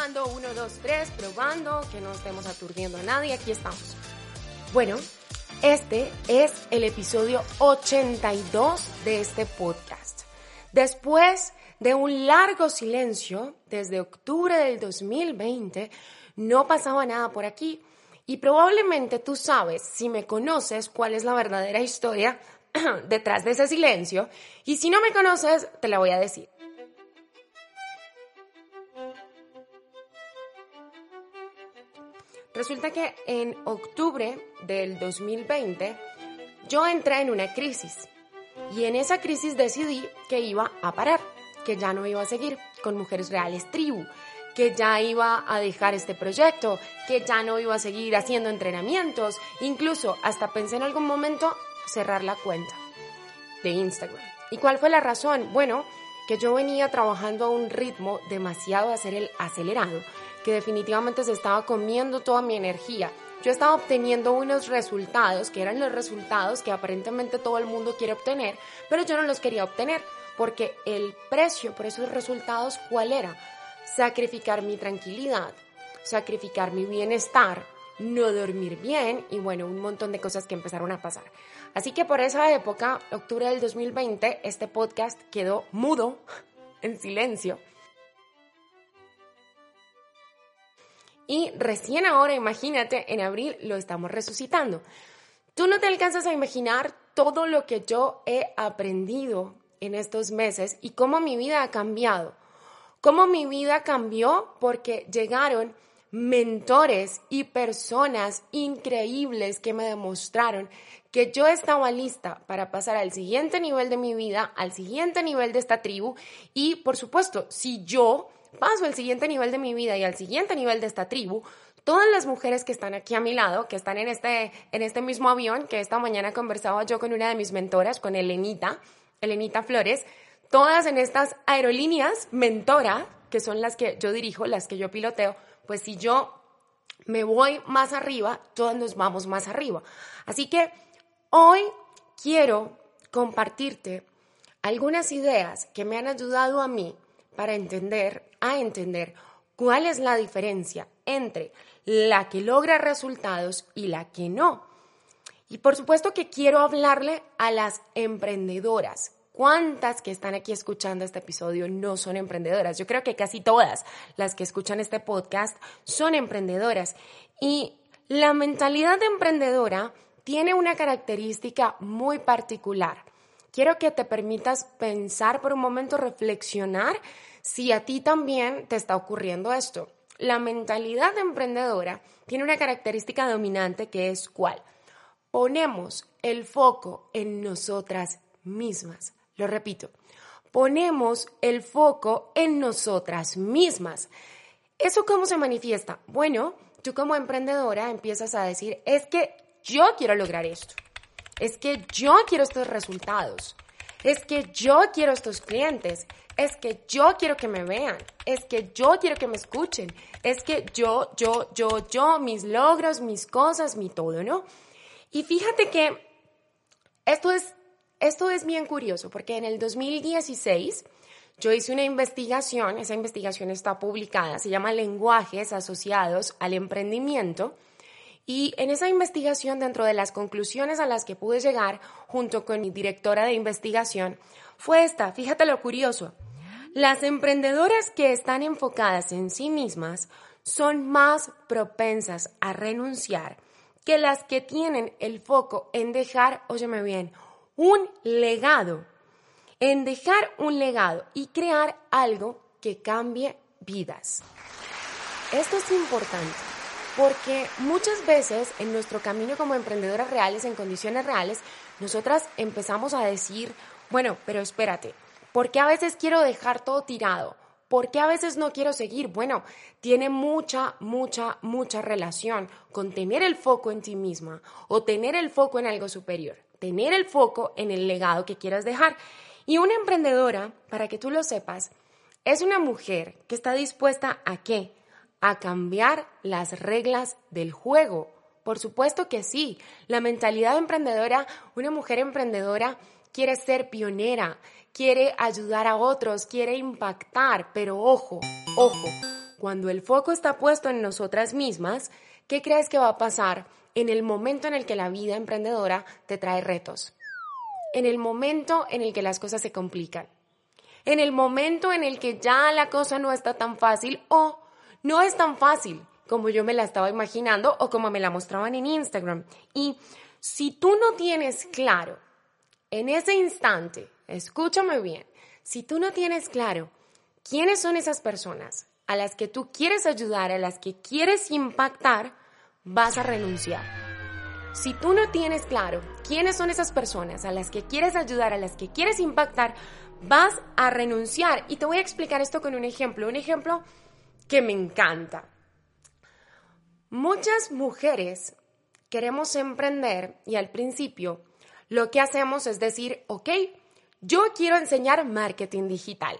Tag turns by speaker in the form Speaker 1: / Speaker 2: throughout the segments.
Speaker 1: Probando, uno, dos, tres, probando, que no estemos aturdiendo a nadie, aquí estamos. Bueno, este es el episodio 82 de este podcast. Después de un largo silencio, desde octubre del 2020, no pasaba nada por aquí y probablemente tú sabes, si me conoces, cuál es la verdadera historia detrás de ese silencio y si no me conoces, te la voy a decir. Resulta que en octubre del 2020 yo entré en una crisis y en esa crisis decidí que iba a parar, que ya no iba a seguir con Mujeres Reales Tribu, que ya iba a dejar este proyecto, que ya no iba a seguir haciendo entrenamientos, incluso hasta pensé en algún momento cerrar la cuenta de Instagram. ¿Y cuál fue la razón? Bueno, que yo venía trabajando a un ritmo demasiado acelerado que definitivamente se estaba comiendo toda mi energía. Yo estaba obteniendo unos resultados que eran los resultados que aparentemente todo el mundo quiere obtener, pero yo no los quería obtener porque el precio por esos resultados, ¿cuál era? Sacrificar mi tranquilidad, sacrificar mi bienestar, no dormir bien y bueno, un montón de cosas que empezaron a pasar. Así que por esa época, octubre del 2020, este podcast quedó mudo, en silencio Y recién ahora, imagínate, en abril lo estamos resucitando. Tú no te alcanzas a imaginar todo lo que yo he aprendido en estos meses y cómo mi vida ha cambiado. Cómo mi vida cambió porque llegaron mentores y personas increíbles que me demostraron que yo estaba lista para pasar al siguiente nivel de mi vida, al siguiente nivel de esta tribu y por supuesto, si yo paso al siguiente nivel de mi vida y al siguiente nivel de esta tribu, todas las mujeres que están aquí a mi lado, que están en este, en este mismo avión, que esta mañana conversaba yo con una de mis mentoras, con Elenita, Elenita Flores, todas en estas aerolíneas mentora, que son las que yo dirijo, las que yo piloteo, pues si yo me voy más arriba, todas nos vamos más arriba. Así que hoy quiero compartirte algunas ideas que me han ayudado a mí para entender, a entender cuál es la diferencia entre la que logra resultados y la que no. Y por supuesto que quiero hablarle a las emprendedoras. ¿Cuántas que están aquí escuchando este episodio no son emprendedoras? Yo creo que casi todas las que escuchan este podcast son emprendedoras. Y la mentalidad de emprendedora tiene una característica muy particular. Quiero que te permitas pensar por un momento, reflexionar si a ti también te está ocurriendo esto. La mentalidad emprendedora tiene una característica dominante que es cuál. Ponemos el foco en nosotras mismas. Lo repito, ponemos el foco en nosotras mismas. ¿Eso cómo se manifiesta? Bueno, tú como emprendedora empiezas a decir, es que yo quiero lograr esto, es que yo quiero estos resultados, es que yo quiero estos clientes, es que yo quiero que me vean, es que yo quiero que me escuchen, es que yo, yo, yo, yo, mis logros, mis cosas, mi todo, ¿no? Y fíjate que esto es, esto es bien curioso, porque en el 2016 yo hice una investigación, esa investigación está publicada, se llama Lenguajes asociados al emprendimiento, y en esa investigación, dentro de las conclusiones a las que pude llegar junto con mi directora de investigación, fue esta, fíjate lo curioso, las emprendedoras que están enfocadas en sí mismas son más propensas a renunciar que las que tienen el foco en dejar, óyeme bien, un legado, en dejar un legado y crear algo que cambie vidas. Esto es importante porque muchas veces en nuestro camino como emprendedoras reales, en condiciones reales, nosotras empezamos a decir, bueno, pero espérate, ¿Por qué a veces quiero dejar todo tirado? ¿Por qué a veces no quiero seguir? Bueno, tiene mucha, mucha, mucha relación con tener el foco en ti misma o tener el foco en algo superior, tener el foco en el legado que quieras dejar. Y una emprendedora, para que tú lo sepas, es una mujer que está dispuesta a qué? A cambiar las reglas del juego. Por supuesto que sí. La mentalidad emprendedora, una mujer emprendedora quiere ser pionera, quiere ayudar a otros, quiere impactar, pero ojo, ojo, cuando el foco está puesto en nosotras mismas, ¿qué crees que va a pasar en el momento en el que la vida emprendedora te trae retos? En el momento en el que las cosas se complican. En el momento en el que ya la cosa no está tan fácil o no es tan fácil como yo me la estaba imaginando o como me la mostraban en Instagram. Y si tú no tienes claro en ese instante, escúchame bien, si tú no tienes claro quiénes son esas personas a las que tú quieres ayudar, a las que quieres impactar, vas a renunciar. Si tú no tienes claro quiénes son esas personas a las que quieres ayudar, a las que quieres impactar, vas a renunciar. Y te voy a explicar esto con un ejemplo, un ejemplo que me encanta. Muchas mujeres queremos emprender y al principio lo que hacemos es decir, ok, yo quiero enseñar marketing digital,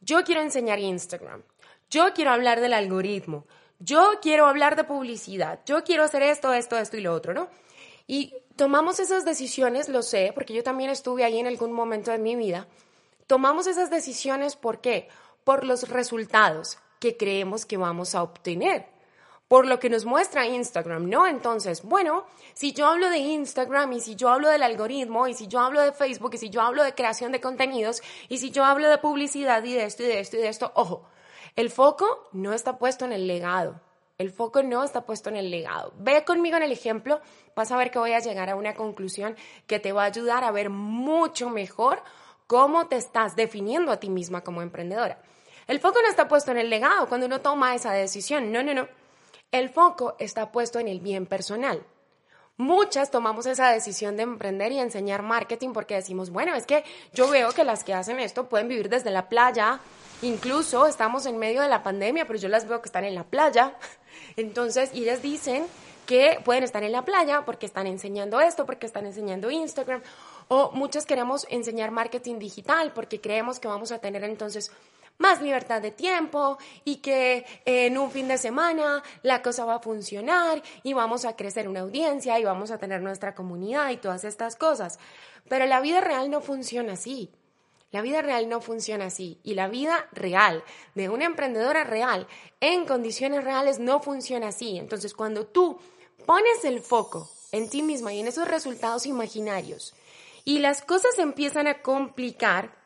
Speaker 1: yo quiero enseñar Instagram, yo quiero hablar del algoritmo, yo quiero hablar de publicidad, yo quiero hacer esto, esto, esto y lo otro, ¿no? Y tomamos esas decisiones, lo sé, porque yo también estuve ahí en algún momento de mi vida, tomamos esas decisiones, ¿por qué? Por los resultados que creemos que vamos a obtener por lo que nos muestra Instagram, ¿no? Entonces, bueno, si yo hablo de Instagram y si yo hablo del algoritmo y si yo hablo de Facebook y si yo hablo de creación de contenidos y si yo hablo de publicidad y de esto y de esto y de esto, ojo, el foco no está puesto en el legado. El foco no está puesto en el legado. Ve conmigo en el ejemplo, vas a ver que voy a llegar a una conclusión que te va a ayudar a ver mucho mejor cómo te estás definiendo a ti misma como emprendedora. El foco no está puesto en el legado cuando uno toma esa decisión. No, no, no. El foco está puesto en el bien personal. Muchas tomamos esa decisión de emprender y enseñar marketing porque decimos, bueno, es que yo veo que las que hacen esto pueden vivir desde la playa, incluso estamos en medio de la pandemia, pero yo las veo que están en la playa. Entonces, y ellas dicen que pueden estar en la playa porque están enseñando esto, porque están enseñando Instagram, o muchas queremos enseñar marketing digital porque creemos que vamos a tener entonces más libertad de tiempo y que en un fin de semana la cosa va a funcionar y vamos a crecer una audiencia y vamos a tener nuestra comunidad y todas estas cosas. Pero la vida real no funciona así. La vida real no funciona así y la vida real de una emprendedora real en condiciones reales no funciona así. Entonces, cuando tú pones el foco en ti misma y en esos resultados imaginarios y las cosas empiezan a complicar,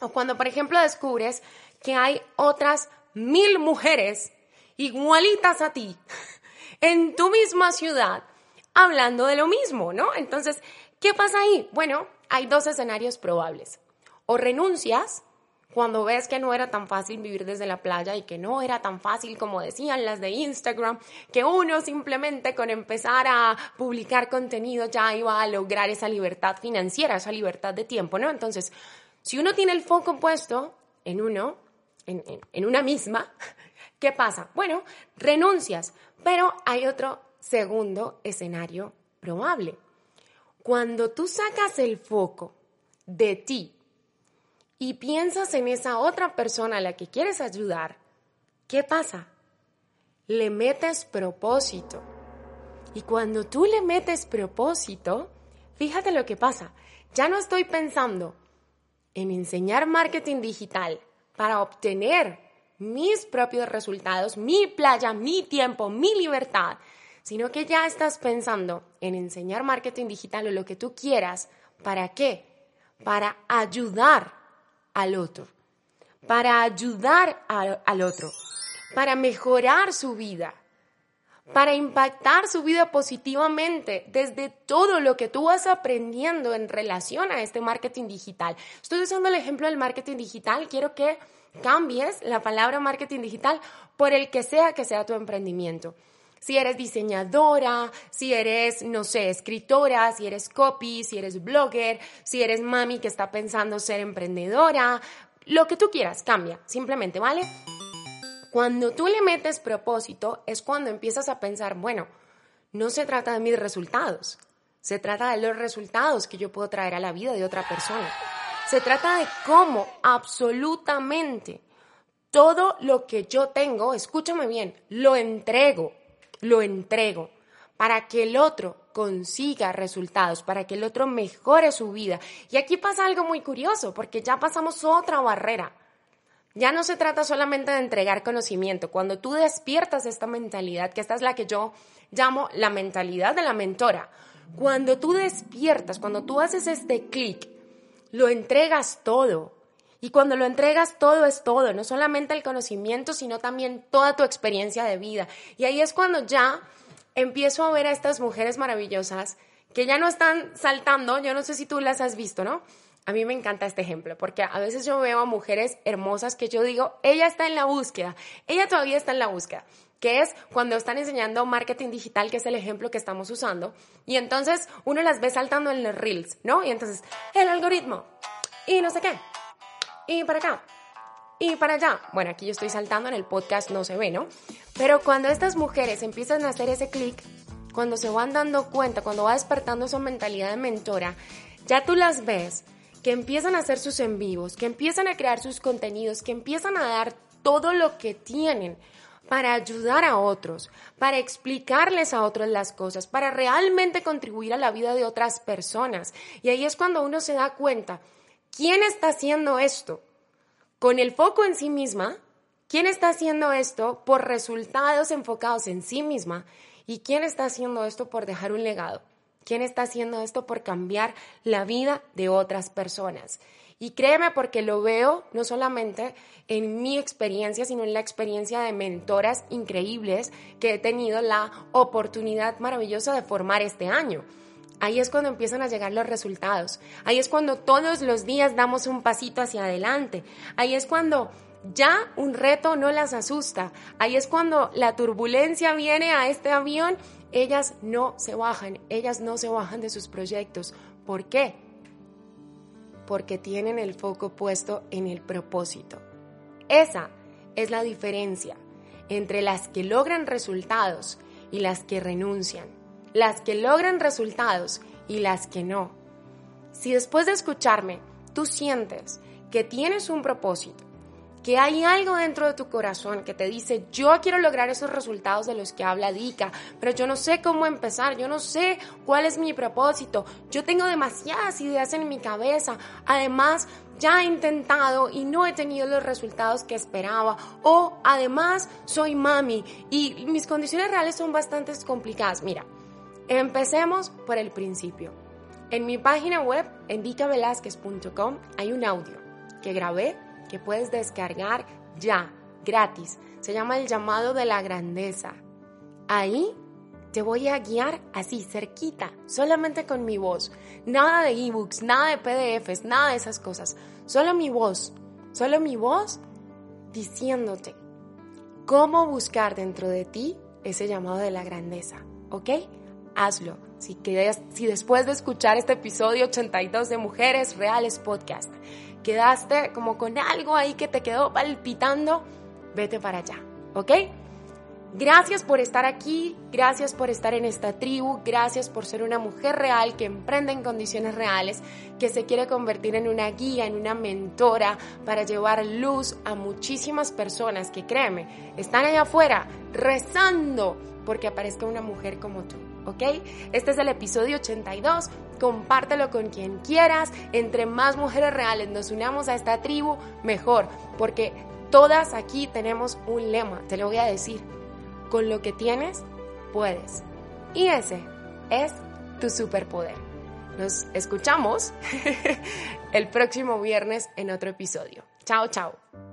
Speaker 1: o cuando, por ejemplo, descubres que hay otras mil mujeres igualitas a ti en tu misma ciudad hablando de lo mismo, ¿no? Entonces, ¿qué pasa ahí? Bueno, hay dos escenarios probables. O renuncias cuando ves que no era tan fácil vivir desde la playa y que no era tan fácil como decían las de Instagram, que uno simplemente con empezar a publicar contenido ya iba a lograr esa libertad financiera, esa libertad de tiempo, ¿no? Entonces, si uno tiene el foco puesto en uno, en, una misma, ¿qué pasa? Bueno, renuncias, pero hay otro segundo escenario probable. Cuando tú sacas el foco de ti y piensas en esa otra persona a la que quieres ayudar, ¿qué pasa? Le metes propósito. Y cuando tú le metes propósito, fíjate lo que pasa. Ya no estoy pensando en enseñar marketing digital para obtener mis propios resultados, mi playa, mi tiempo, mi libertad, sino que ya estás pensando en enseñar marketing digital o lo que tú quieras. ¿Para qué? Para ayudar al otro, para ayudar al otro, para mejorar su vida, para impactar su vida positivamente desde todo lo que tú vas aprendiendo en relación a este marketing digital. Estoy usando el ejemplo del marketing digital, quiero que cambies la palabra marketing digital por el que sea que sea tu emprendimiento. Si eres diseñadora, si eres, no sé, escritora, si eres copy, si eres blogger, si eres mami que está pensando ser emprendedora, lo que tú quieras, cambia, simplemente, ¿vale? Cuando tú le metes propósito es cuando empiezas a pensar, bueno, no se trata de mis resultados, se trata de los resultados que yo puedo traer a la vida de otra persona. Se trata de cómo absolutamente todo lo que yo tengo, escúchame bien, lo entrego, lo entrego para que el otro consiga resultados, para que el otro mejore su vida. Y aquí pasa algo muy curioso, porque ya pasamos otra barrera. Ya no se trata solamente de entregar conocimiento. Cuando tú despiertas esta mentalidad, que esta es la que yo llamo la mentalidad de la mentora, cuando tú despiertas, cuando tú haces este clic, lo entregas todo. Y cuando lo entregas todo es todo, no solamente el conocimiento, sino también toda tu experiencia de vida. Y ahí es cuando ya empiezo a ver a estas mujeres maravillosas que ya no están saltando, yo no sé si tú las has visto, ¿no? A mí me encanta este ejemplo, porque a veces yo veo a mujeres hermosas que yo digo, ella está en la búsqueda, ella todavía está en la búsqueda, que es cuando están enseñando marketing digital, que es el ejemplo que estamos usando, y entonces uno las ve saltando en los reels, ¿no? Y entonces, el algoritmo, y no sé qué, y para acá, y para allá. Bueno, aquí yo estoy saltando en el podcast, no se ve, ¿no? Pero cuando estas mujeres empiezan a hacer ese clic, cuando se van dando cuenta, cuando va despertando su mentalidad de mentora, ya tú las ves que empiezan a hacer sus en vivos, que empiezan a crear sus contenidos, que empiezan a dar todo lo que tienen para ayudar a otros, para explicarles a otros las cosas, para realmente contribuir a la vida de otras personas. Y ahí es cuando uno se da cuenta, ¿quién está haciendo esto? Con el foco en sí misma, ¿quién está haciendo esto por resultados enfocados en sí misma? ¿Y quién está haciendo esto por dejar un legado? ¿Quién está haciendo esto por cambiar la vida de otras personas? Y créeme porque lo veo no solamente en mi experiencia, sino en la experiencia de mentoras increíbles que he tenido la oportunidad maravillosa de formar este año. Ahí es cuando empiezan a llegar los resultados. Ahí es cuando todos los días damos un pasito hacia adelante. Ahí es cuando ya un reto no las asusta. Ahí es cuando la turbulencia viene a este avión ellas no se bajan, ellas no se bajan de sus proyectos. ¿Por qué? Porque tienen el foco puesto en el propósito. Esa es la diferencia entre las que logran resultados y las que renuncian. Las que logran resultados y las que no. Si después de escucharme tú sientes que tienes un propósito, que hay algo dentro de tu corazón que te dice, yo quiero lograr esos resultados de los que habla Dika, pero yo no sé cómo empezar, yo no sé cuál es mi propósito, yo tengo demasiadas ideas en mi cabeza, además ya he intentado y no he tenido los resultados que esperaba, o además soy mami y mis condiciones reales son bastante complicadas. Mira, empecemos por el principio. En mi página web, en dicavelazquez.com, hay un audio que grabé que puedes descargar ya, gratis. Se llama El llamado de la grandeza. Ahí te voy a guiar así, cerquita, solamente con mi voz. Nada de ebooks, nada de PDFs, nada de esas cosas. Solo mi voz, solo mi voz diciéndote cómo buscar dentro de ti ese llamado de la grandeza, ¿ok? Hazlo. Si, si después de escuchar este episodio 82 de Mujeres Reales Podcast quedaste como con algo ahí que te quedó palpitando, vete para allá, ¿ok? Gracias por estar aquí, gracias por estar en esta tribu, gracias por ser una mujer real que emprende en condiciones reales, que se quiere convertir en una guía, en una mentora para llevar luz a muchísimas personas que créeme, están allá afuera rezando porque aparezca una mujer como tú. ¿Ok? Este es el episodio 82, compártelo con quien quieras, entre más mujeres reales nos unamos a esta tribu, mejor, porque todas aquí tenemos un lema, te lo voy a decir, con lo que tienes, puedes. Y ese es tu superpoder. Nos escuchamos el próximo viernes en otro episodio. Chao, chao.